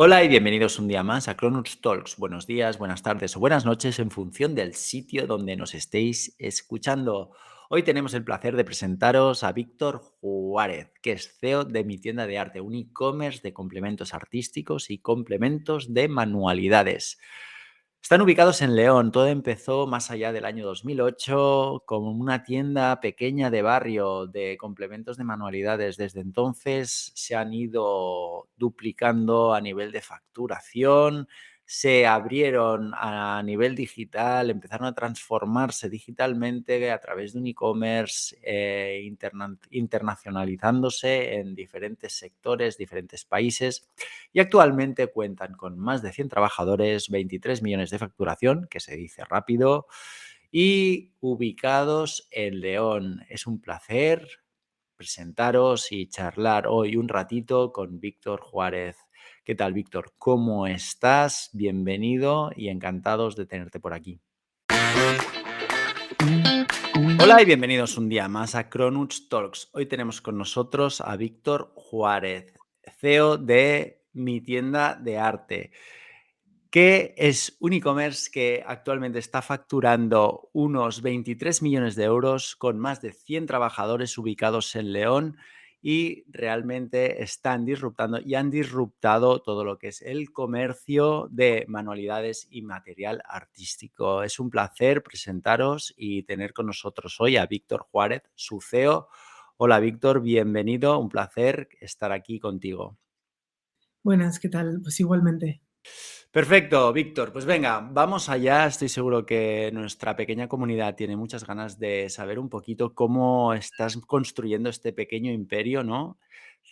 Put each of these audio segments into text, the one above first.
Hola y bienvenidos un día más a Cronus Talks. Buenos días, buenas tardes o buenas noches en función del sitio donde nos estéis escuchando. Hoy tenemos el placer de presentaros a Víctor Juárez, que es CEO de mi tienda de arte, un e-commerce de complementos artísticos y complementos de manualidades. Están ubicados en León. Todo empezó más allá del año 2008 como una tienda pequeña de barrio de complementos de manualidades. Desde entonces se han ido duplicando a nivel de facturación, se abrieron a nivel digital, empezaron a transformarse digitalmente a través de un e-commerce, eh, internacionalizándose en diferentes sectores, diferentes países y actualmente cuentan con más de 100 trabajadores, 23 millones de facturación, que se dice rápido, y ubicados en León. Es un placer presentaros y charlar hoy un ratito con Víctor Juárez. ¿Qué tal, Víctor? ¿Cómo estás? Bienvenido y encantados de tenerte por aquí. Hola y bienvenidos un día más a Cronuts Talks. Hoy tenemos con nosotros a Víctor Juárez, CEO de mi tienda de arte, que es un e-commerce que actualmente está facturando unos 23 millones de euros con más de 100 trabajadores ubicados en León y realmente están disruptando y han disruptado todo lo que es el comercio de manualidades y material artístico. Es un placer presentaros y tener con nosotros hoy a Víctor Juárez, su CEO. Hola Víctor, bienvenido, un placer estar aquí contigo. Buenas, ¿qué tal? Pues igualmente. Perfecto, Víctor. Pues venga, vamos allá. Estoy seguro que nuestra pequeña comunidad tiene muchas ganas de saber un poquito cómo estás construyendo este pequeño imperio, ¿no?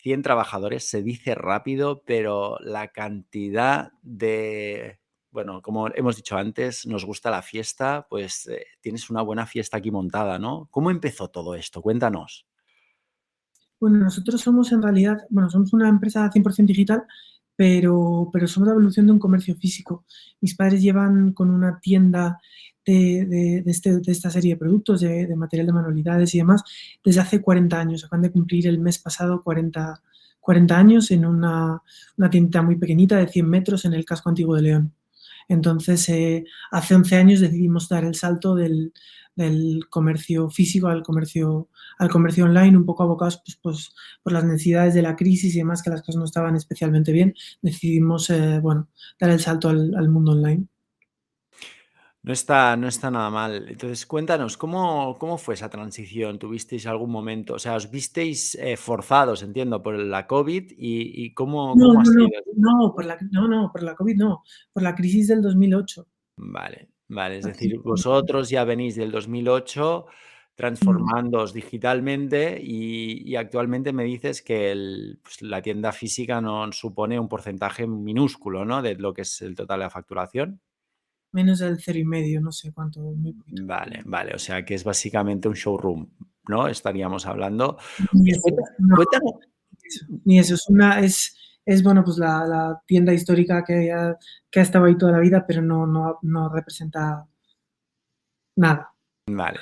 100 trabajadores, se dice rápido, pero la cantidad de, bueno, como hemos dicho antes, nos gusta la fiesta, pues eh, tienes una buena fiesta aquí montada, ¿no? ¿Cómo empezó todo esto? Cuéntanos. Bueno, nosotros somos en realidad, bueno, somos una empresa 100% digital pero, pero somos la evolución de un comercio físico. Mis padres llevan con una tienda de, este, de, esta serie de productos, de, material de manualidades y demás, desde hace 40 años. Acaban de cumplir el mes pasado 40, 40 años en una, una tienda muy pequeñita de 100 metros en el casco antiguo de León. Entonces, eh, hace 11 años decidimos dar el salto del, del comercio físico al comercio, al comercio online, un poco abocados pues, pues, por las necesidades de la crisis y demás, que las cosas no estaban especialmente bien, decidimos eh, bueno, dar el salto al, mundo online. No está, no está nada mal. Entonces, cuéntanos, ¿cómo, ¿cómo fue esa transición? ¿Tuvisteis algún momento? O sea, os visteis eh, forzados, entiendo, por la COVID y, cómo, no, cómo ha sido? No, por la, no, no, por la COVID no, por la crisis del 2008. Vale. Vale, es decir, vosotros ya venís del 2008 transformándoos digitalmente y, actualmente me dices que pues, la tienda física no supone un porcentaje minúsculo, ¿no? De lo que es el total de la facturación. Menos del cero y medio, no sé cuánto. vale, vale, o sea que es básicamente un showroom, ¿no? Estaríamos hablando. Ni eso, ni eso es una, es, es bueno, pues la, tienda histórica que ha, que estado ahí toda la vida, pero no, no, no representa nada. Vale.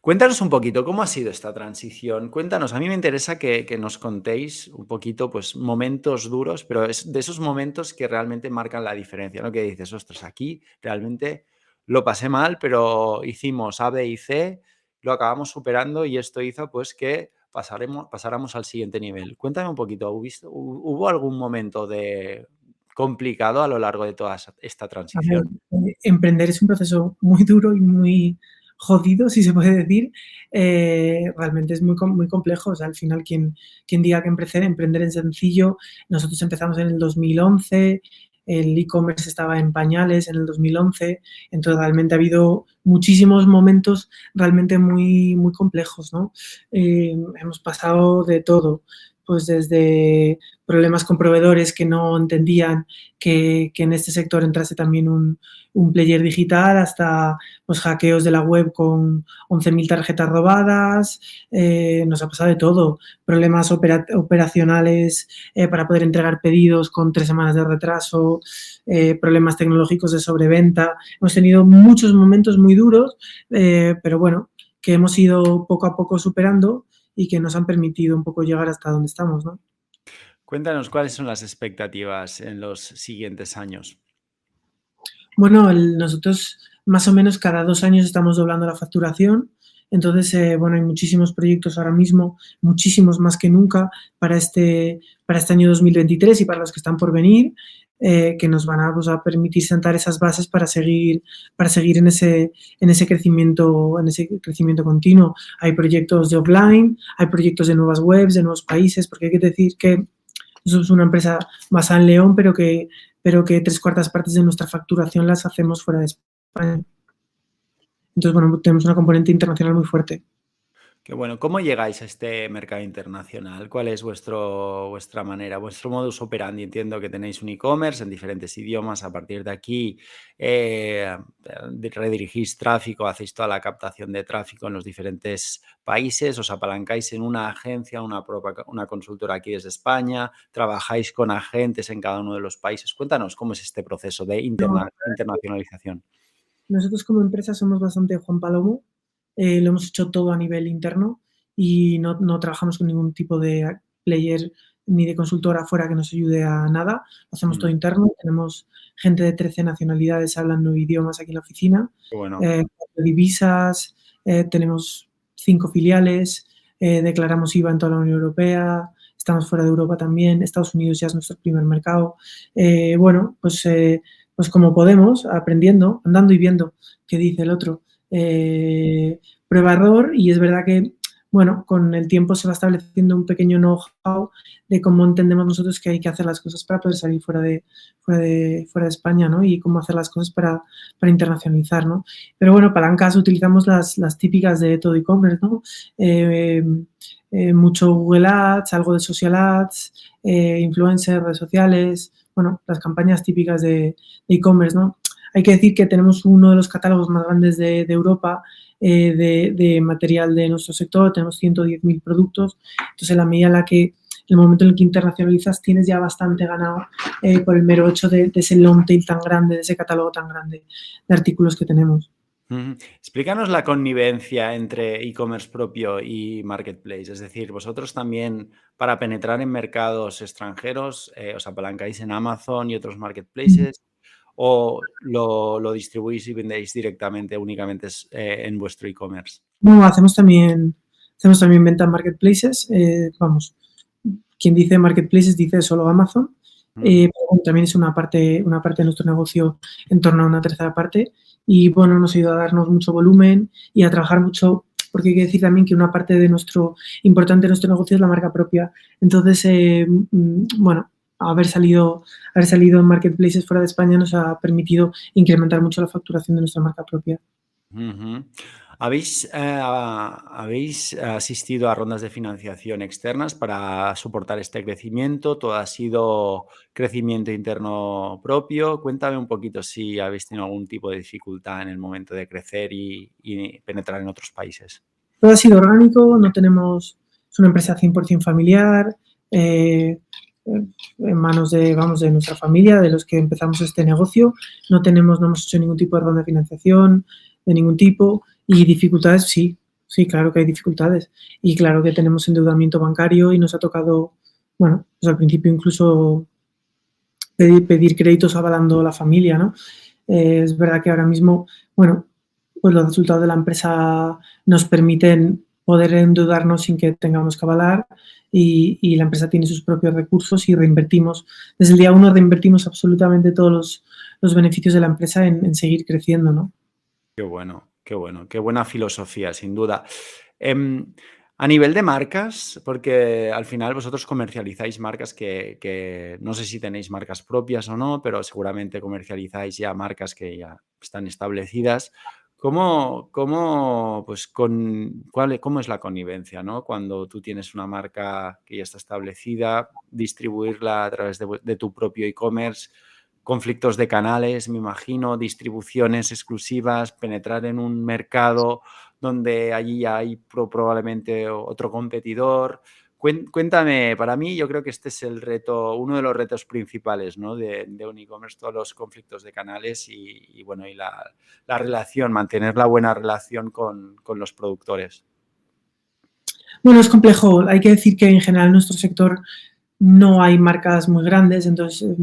Cuéntanos un poquito cómo ha sido esta transición. Cuéntanos, a mí me interesa que, que, nos contéis un poquito, pues, momentos duros, pero es de esos momentos que realmente marcan la diferencia, ¿no? Que dices, ostras, aquí realmente lo pasé mal, pero hicimos A, B y C, lo acabamos superando y esto hizo, pues, que pasaremos, pasáramos al siguiente nivel. Cuéntame un poquito, ¿hubo algún momento de complicado a lo largo de toda esta transición? Eh, emprender es un proceso muy duro y muy jodido, si se puede decir. Eh, realmente es muy, muy complejo. O sea, al final, quien, quien diga que emprender, emprender es sencillo. Nosotros empezamos en el 2011, el e-commerce estaba en pañales en el 2011, entonces realmente ha habido muchísimos momentos realmente muy, muy complejos, ¿no? Eh, hemos pasado de todo, pues desde problemas con proveedores que no entendían que, en este sector entrase también un, player digital, hasta pues, hackeos de la web con 11.000 tarjetas robadas, eh, nos ha pasado de todo, problemas operacionales eh, para poder entregar pedidos con tres semanas de retraso, eh, problemas tecnológicos de sobreventa, hemos tenido muchos momentos muy duros, pero bueno, que hemos ido poco a poco superando y que nos han permitido un poco llegar hasta donde estamos, ¿no? Cuéntanos cuáles son las expectativas en los siguientes años. Bueno, nosotros más o menos cada dos años estamos doblando la facturación. Entonces, eh, bueno, hay muchísimos proyectos ahora mismo, muchísimos más que nunca para este, para este año 2023 y para los que están por venir. Eh, que nos van a, pues, a, permitir sentar esas bases para seguir, para seguir en, ese, en, ese crecimiento, en ese crecimiento continuo. Hay proyectos de offline, hay proyectos de nuevas webs, de nuevos países, porque hay que decir que somos una empresa basada en León, pero que, pero que tres cuartas partes de nuestra facturación las hacemos fuera de España. Entonces, bueno, tenemos una componente internacional muy fuerte. Qué bueno. ¿Cómo llegáis a este mercado internacional? ¿Cuál es vuestro, vuestra manera, vuestro modus operandi? Entiendo que tenéis un e-commerce en diferentes idiomas. A partir de aquí, eh, redirigís tráfico, hacéis toda la captación de tráfico en los diferentes países, os apalancáis en una agencia, una, una consultora aquí desde España, trabajáis con agentes en cada uno de los países. Cuéntanos cómo es este proceso de internacionalización. Nosotros como empresa somos bastante Juan Palomo eh, lo hemos hecho todo a nivel interno y no, no, trabajamos con ningún tipo de player ni de consultora afuera que nos ayude a nada. Lo hacemos todo mm. interno. Tenemos gente de 13 nacionalidades, hablan nueve idiomas aquí en la oficina. Bueno. Eh, divisas, eh, tenemos cinco filiales, declaramos IVA en toda la Unión Europea, estamos fuera de Europa también, Estados Unidos ya es nuestro primer mercado. bueno, pues, pues como podemos, aprendiendo, andando y viendo qué dice el otro eh, prueba-error y es verdad que, bueno, con el tiempo se va estableciendo un pequeño know-how de cómo entendemos nosotros que hay que hacer las cosas para poder salir fuera de, fuera de, fuera de España, ¿no? Y cómo hacer las cosas para, para internacionalizar, ¿no? Pero bueno, palancas utilizamos las, las típicas de todo e-commerce, ¿no? Eh, eh, mucho Google Ads, algo de Social Ads, eh, influencers, redes sociales, bueno, las campañas típicas de e-commerce, ¿no? Hay que decir que tenemos uno de los catálogos más grandes de, Europa eh, de, material de nuestro sector, tenemos 110.000 productos, entonces en la medida en la que el momento en el que internacionalizas tienes ya bastante ganado eh, por el mero hecho de, ese long tail tan grande, de ese catálogo tan grande de artículos que tenemos. Explícanos la connivencia entre e-commerce propio y marketplace. Es decir, vosotros también para penetrar en mercados extranjeros eh, os apalancáis en Amazon y otros marketplaces o lo, distribuís y vendéis directamente únicamente eh, en vuestro e-commerce? No, hacemos también, hacemos también venta en marketplaces. Eh, vamos, quien dice marketplaces dice solo Amazon. Eh, también es una parte, una parte de nuestro negocio en torno a una tercera parte. Y bueno, nos ha ido a darnos mucho volumen y a trabajar mucho porque hay que decir también que una parte de nuestro importante de nuestro negocio es la marca propia. Entonces, mm, bueno, haber salido, haber salido en marketplaces fuera de España nos ha permitido incrementar mucho la facturación de nuestra marca propia. ¿Habéis, eh, ¿Habéis asistido a rondas de financiación externas para soportar este crecimiento? ¿Todo ha sido crecimiento interno propio? Cuéntame un poquito si habéis tenido algún tipo de dificultad en el momento de crecer y, penetrar en otros países. Todo ha sido orgánico, no tenemos, es una empresa 100% familiar, eh, en manos de, vamos, de nuestra familia, de los que empezamos este negocio. No tenemos, no hemos hecho ningún tipo de ronda de financiación de ningún tipo y dificultades, sí, sí, claro que hay dificultades y claro que tenemos endeudamiento bancario y nos ha tocado, bueno, pues al principio incluso pedir, pedir créditos avalando la familia, ¿no? Eh, es verdad que ahora mismo, bueno, pues los resultados de la empresa nos permiten poder endeudarnos sin que tengamos que avalar y, la empresa tiene sus propios recursos y reinvertimos. Desde el día uno reinvertimos absolutamente todos los, beneficios de la empresa en, seguir creciendo, ¿no? Qué bueno, qué bueno, qué buena filosofía, sin duda. Em, a nivel de marcas, porque al final vosotros comercializáis marcas que, que, no sé si tenéis marcas propias o no, pero seguramente comercializáis ya marcas que ya están establecidas. ¿Cómo, cómo, pues con, cuál, cómo es la connivencia, ¿no? Cuando tú tienes una marca que ya está establecida, distribuirla a través de, tu propio e-commerce, conflictos de canales, me imagino, distribuciones exclusivas, penetrar en un mercado donde allí hay probablemente otro competidor. Cuéntame, para mí yo creo que este es el reto, uno de los retos principales ¿no? de, un e-commerce, todos los conflictos de canales y, bueno, y la, relación, mantener la buena relación con, los productores. Bueno, es complejo. Hay que decir que en general nuestro sector no hay marcas muy grandes, entonces,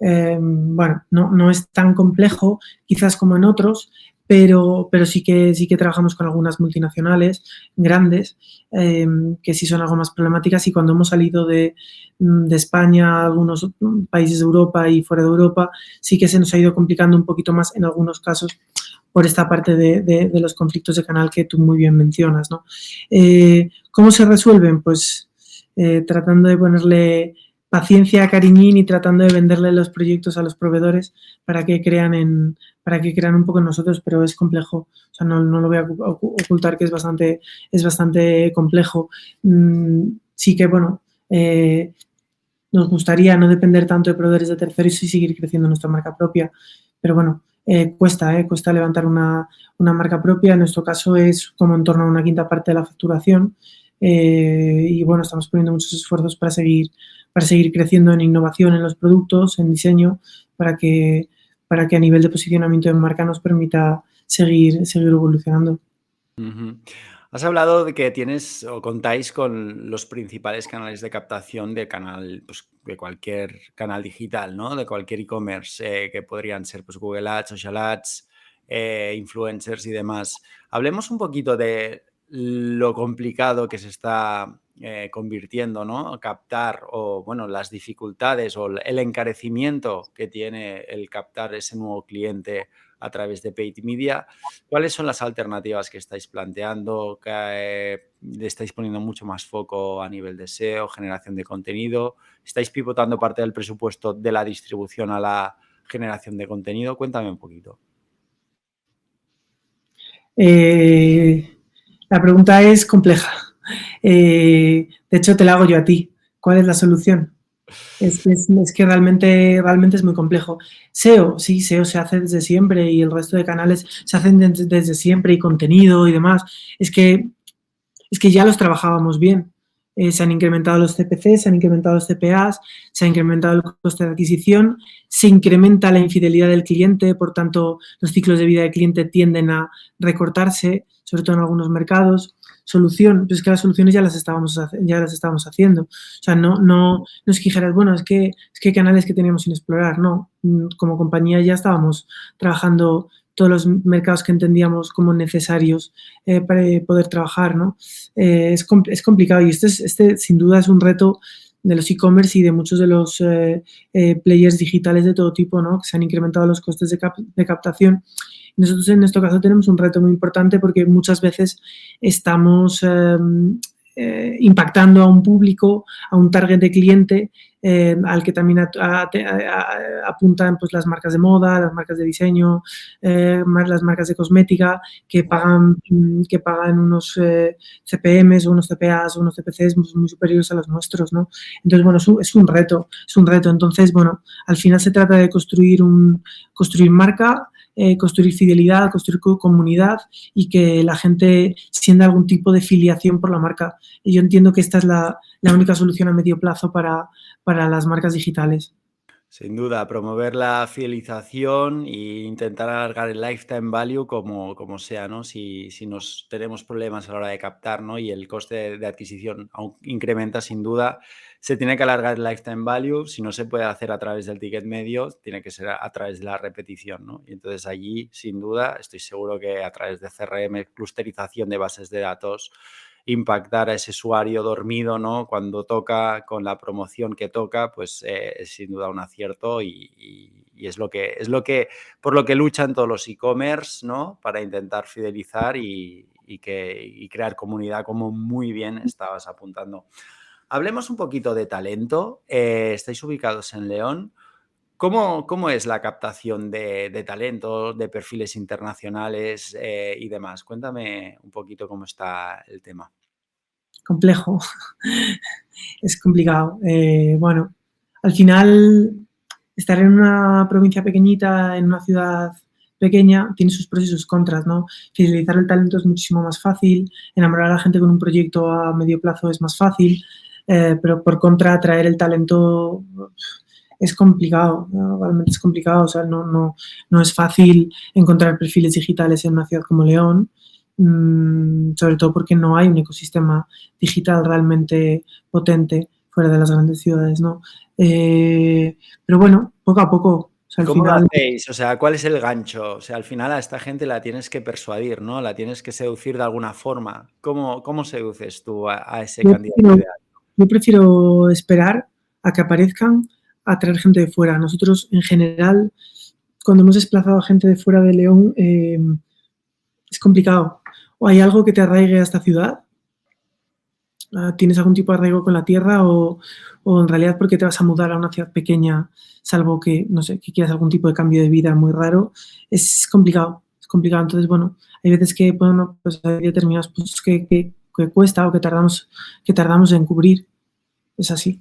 bueno, no, no, es tan complejo quizás como en otros, pero, pero sí, que, sí que trabajamos con algunas multinacionales grandes em, que sí son algo más problemáticas y cuando hemos salido de, mm, de, España, algunos países de Europa y fuera de Europa, sí que se nos ha ido complicando un poquito más en algunos casos por esta parte de, de, los conflictos de canal que tú muy bien mencionas. ¿no? Eh, ¿Cómo se resuelven? Pues eh, tratando de ponerle paciencia, cariñín y tratando de venderle los proyectos a los proveedores para que crean en para que crean un poco en nosotros, pero es complejo. O sea, no, no lo voy a ocultar que es bastante, es bastante complejo. Mm, sí que, bueno, eh, nos gustaría no depender tanto de proveedores de terceros y seguir creciendo nuestra marca propia, pero bueno, eh, cuesta, eh, cuesta levantar una, una, marca propia. En nuestro caso es como en torno a una quinta parte de la facturación. y bueno, estamos poniendo muchos esfuerzos para seguir para seguir creciendo en innovación en los productos, en diseño, para que, para que a nivel de posicionamiento de marca nos permita seguir, seguir evolucionando. Has hablado de que tienes o contáis con los principales canales de captación de canal, pues, de cualquier canal digital, ¿no? De cualquier e-commerce, eh, que podrían ser pues, Google Ads, Social Ads, eh, influencers y demás. Hablemos un poquito de lo complicado que se está eh, convirtiendo, ¿no? Captar o, bueno, las dificultades o el encarecimiento que tiene el captar ese nuevo cliente a través de paid media. ¿Cuáles son las alternativas que estáis planteando? Eh, estáis poniendo mucho más foco a nivel de SEO, generación de contenido. ¿Estáis pivotando parte del presupuesto de la distribución a la generación de contenido? Cuéntame un poquito. Eh, la pregunta es compleja. Eh, de hecho, te la hago yo a ti. ¿Cuál es la solución? Es, que realmente, realmente es muy complejo. SEO, sí, SEO se hace desde siempre y el resto de canales se hacen desde, siempre y contenido y demás. Es que, es que ya los trabajábamos bien. Eh, se han incrementado los CPC, se han incrementado los CPAs, se ha incrementado el coste de adquisición, se incrementa la infidelidad del cliente, por tanto, los ciclos de vida del cliente tienden a recortarse, sobre todo en algunos mercados solución, pues es que las soluciones ya las estábamos, ya las estábamos haciendo. O sea, no, no, no es que dijeras, bueno, es que, es que canales que teníamos sin explorar, no. Mm, como compañía ya estábamos trabajando todos los mercados que entendíamos como necesarios eh, para poder trabajar, ¿no? Eh, es, es, complicado y este, este sin duda es un reto de los e-commerce y de muchos de los eh, players digitales de todo tipo, ¿no? Que se han incrementado los costes de captación nosotros en este caso tenemos un reto muy importante porque muchas veces estamos em, eh, impactando a un público, a un target de cliente eh, al que también apuntan pues, las marcas de moda, las marcas de diseño, eh, las marcas de cosmética que pagan, que pagan unos CPMs o unos CPAs o unos CPCs muy superiores a los nuestros, ¿no? Entonces, bueno, es un, es un reto, es un reto. Entonces, bueno, al final se trata de construir, un, construir marca eh, construir fidelidad, construir comunidad y que la gente sienta algún tipo de filiación por la marca. Y yo entiendo que esta es la, única solución a medio plazo para, para las marcas digitales. Sin duda, promover la fidelización e intentar alargar el lifetime value como, como sea, ¿no? Si, si, nos tenemos problemas a la hora de captar, ¿no? Y el coste de, adquisición incrementa, sin duda, se tiene que alargar el lifetime value. Si no se puede hacer a través del ticket medio, tiene que ser a, través de la repetición, ¿no? Y entonces allí, sin duda, estoy seguro que a través de CRM, clusterización de bases de datos, impactar a ese usuario dormido, ¿no? Cuando toca, con la promoción que toca, pues eh, es sin duda un acierto y, es lo que es lo que por lo que luchan todos los e-commerce, ¿no? Para intentar fidelizar y, que, crear comunidad, como muy bien estabas apuntando. Hablemos un poquito de talento. Eh, estáis ubicados en León. ¿Cómo, ¿Cómo, es la captación de, de talento, de perfiles internacionales eh, y demás? Cuéntame un poquito cómo está el tema. Complejo, es complicado. Eh, bueno, al final, estar en una provincia pequeñita, en una ciudad pequeña, tiene sus pros y sus contras, ¿no? Fidelizar el talento es muchísimo más fácil, enamorar a la gente con un proyecto a medio plazo es más fácil, eh, pero por contra, atraer el talento es complicado, realmente es complicado, o sea, no, no, no es fácil encontrar perfiles digitales en una ciudad como León, mm, sobre todo porque no hay un ecosistema digital realmente potente. fuera de las grandes ciudades, ¿no? Eh, pero bueno, poco a poco. ¿Cómo lo hacéis? O sea, ¿cuál es el gancho? O sea, al final a esta gente la tienes que persuadir, ¿no? La tienes que seducir de alguna forma. ¿Cómo, cómo seduces tú a, ese candidato ideal? Yo prefiero esperar a que aparezcan, a traer gente de fuera. Nosotros, en general, cuando hemos desplazado a gente de fuera de León, eh, es complicado. O hay algo que te arraigue a esta ciudad, ah, tienes algún tipo de arraigo con la tierra o, en realidad porque te vas a mudar a una ciudad pequeña, salvo que, no sé, que quieras algún tipo de cambio de vida muy raro, es complicado, es complicado. Entonces, bueno, hay veces que, bueno, pues hay determinados puntos que, que, cuesta o que tardamos, que tardamos en cubrir. Es así.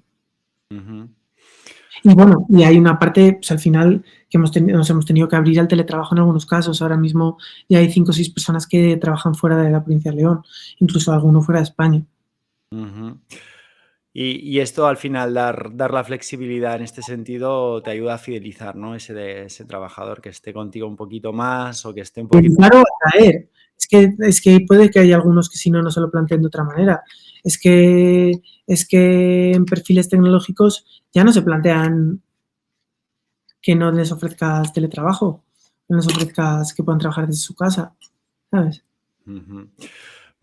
Y bueno, y hay una parte, pues al final, que hemos nos hemos tenido que abrir al teletrabajo en algunos casos. Ahora mismo ya hay cinco o seis personas que trabajan fuera de la provincia de León, incluso alguno fuera de España. Y, esto al final, dar, dar la flexibilidad en este sentido, te ayuda a fidelizar, ¿no? Ese, ese trabajador que esté contigo un poquito más o que esté un pues poquito... Claro, traer. Es que, es que puede que haya algunos que si no, no se lo planteen de otra manera. Es que, es que en perfiles tecnológicos ya no se plantean que no les ofrezcas teletrabajo, que no les ofrezcas que puedan trabajar desde su casa, ¿sabes?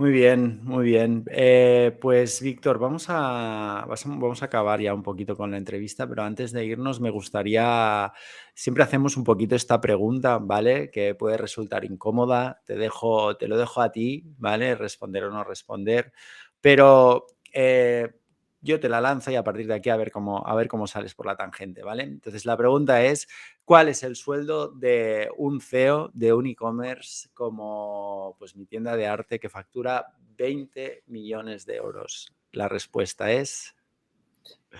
Muy bien, muy bien. Eh, pues Víctor, vamos a, vamos a acabar ya un poquito con la entrevista, pero antes de irnos me gustaría, siempre hacemos un poquito esta pregunta, ¿vale? Que puede resultar incómoda, te, dejo, te lo dejo a ti, ¿vale? Responder o no responder, pero eh, yo te la lanzo y a partir de aquí a ver cómo, a ver cómo sales por la tangente, ¿vale? Entonces la pregunta es, ¿cuál es el sueldo de un CEO de un e-commerce como pues mi tienda de arte que factura 20 millones de euros? La respuesta es...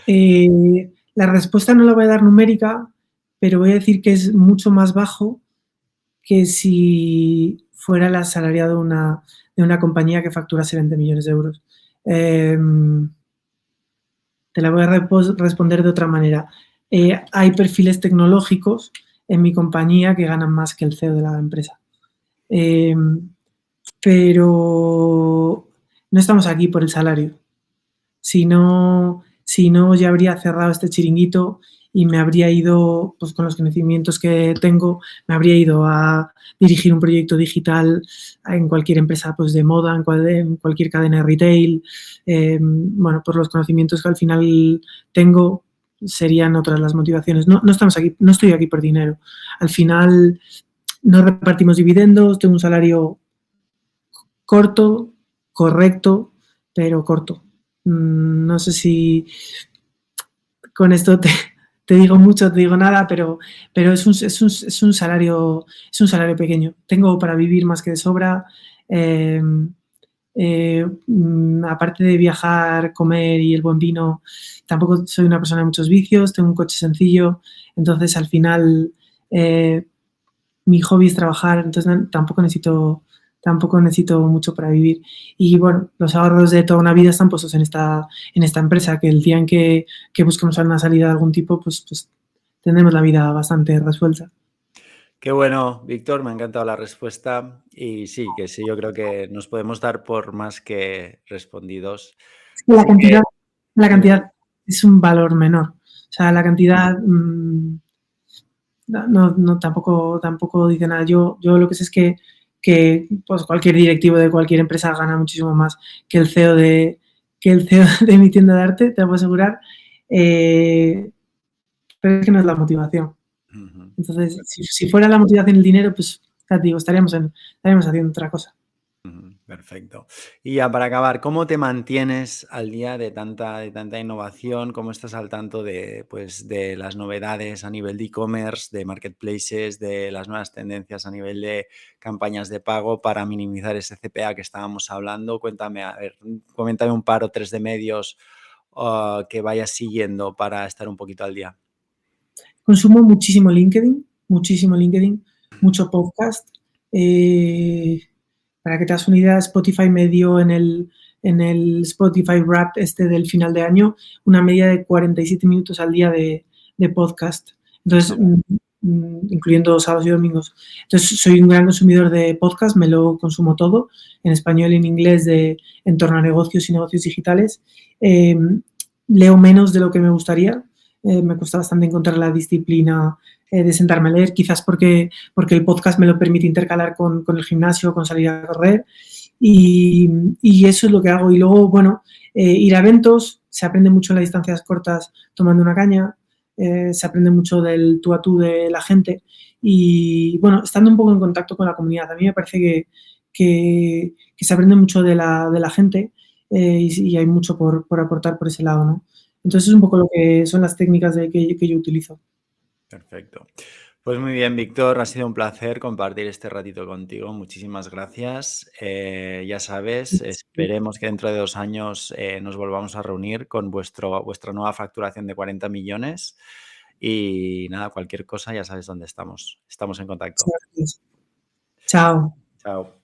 Eh, la respuesta no la voy a dar numérica, pero voy a decir que es mucho más bajo que si fuera el asalariado de una, de una compañía que facturase 20 millones de euros. Em, te la voy a responder de otra manera. Eh, hay perfiles tecnológicos en mi compañía que ganan más que el CEO de la empresa. Em, pero no estamos aquí por el salario. Si no, si no, ya habría cerrado este chiringuito y me habría ido, pues con los conocimientos que tengo, me habría ido a dirigir un proyecto digital en cualquier empresa pues, de moda, en, cualquier cadena de retail. Em, bueno, por los conocimientos que al final tengo, serían otras las motivaciones. No, no, estamos aquí, no estoy aquí por dinero. Al final no repartimos dividendos, tengo un salario corto, correcto, pero corto. Mm, no sé si con esto te, te digo mucho, te digo nada, pero, pero es, un, es, un, es, un, salario, es un salario pequeño. Tengo para vivir más que de sobra. Eh, eh, mm, aparte de viajar, comer y el buen vino, tampoco soy una persona de muchos vicios, tengo un coche sencillo, entonces al final eh, mi hobby es trabajar, entonces tampoco necesito tampoco necesito mucho para vivir. Y bueno, los ahorros de toda una vida están puestos en esta, en esta empresa, que el día en que, que busquemos una salida de algún tipo, pues, pues tendremos la vida bastante resuelta. Qué bueno, Víctor, me ha encantado la respuesta y sí, que sí, yo creo que nos podemos dar por más que respondidos. La cantidad, la cantidad es un valor menor. O sea, la cantidad mm, no, no, tampoco, tampoco dice nada. Yo, yo lo que sé es que que pues, cualquier directivo de cualquier empresa gana muchísimo más que el CEO de, que el CEO de mi tienda de arte, te lo puedo asegurar. Eh, pero es que no es la motivación. Entonces, si, fuera la motivación el dinero, pues digo, estaríamos, en, estaríamos haciendo otra cosa. Perfecto. Y ya para acabar, ¿cómo te mantienes al día de tanta, de tanta innovación? ¿Cómo estás al tanto de, pues, de las novedades a nivel de e-commerce, de marketplaces, de las nuevas tendencias a nivel de campañas de pago para minimizar ese CPA que estábamos hablando? Cuéntame, a ver, coméntame un par o tres de medios uh, que vayas siguiendo para estar un poquito al día. Consumo muchísimo LinkedIn, muchísimo LinkedIn, mucho podcast. Eh, para que te hagas una idea, Spotify me dio en el, en el Spotify Wrap este del final de año una media de 47 minutos al día de, podcast. Entonces, mm, mm, incluyendo sábados y domingos. Entonces, soy un gran consumidor de podcast, me lo consumo todo, en español y en inglés, de, en torno a negocios y negocios digitales. Em, leo menos de lo que me gustaría. Eh, me cuesta bastante encontrar la disciplina eh, de sentarme a leer, quizás porque, porque el podcast me lo permite intercalar con, con el gimnasio, con salir a correr. Y, y, eso es lo que hago. Y luego, bueno, eh, ir a eventos, se aprende mucho en las distancias cortas tomando una caña, se aprende mucho del tú a tú de la gente y, bueno, estando un poco en contacto con la comunidad. A mí me parece que, que, se aprende mucho de la, de la gente y, y, hay mucho por, por, aportar por ese lado, ¿no? Entonces es un poco lo que son las técnicas de, que, que yo utilizo. Perfecto. Pues muy bien, Víctor, ha sido un placer compartir este ratito contigo. Muchísimas gracias. Eh, ya sabes, esperemos que dentro de dos años eh, nos volvamos a reunir con vuestro, vuestra nueva facturación de 40 millones. Y nada, cualquier cosa, ya sabes dónde estamos. Estamos en contacto. Chao. Chao.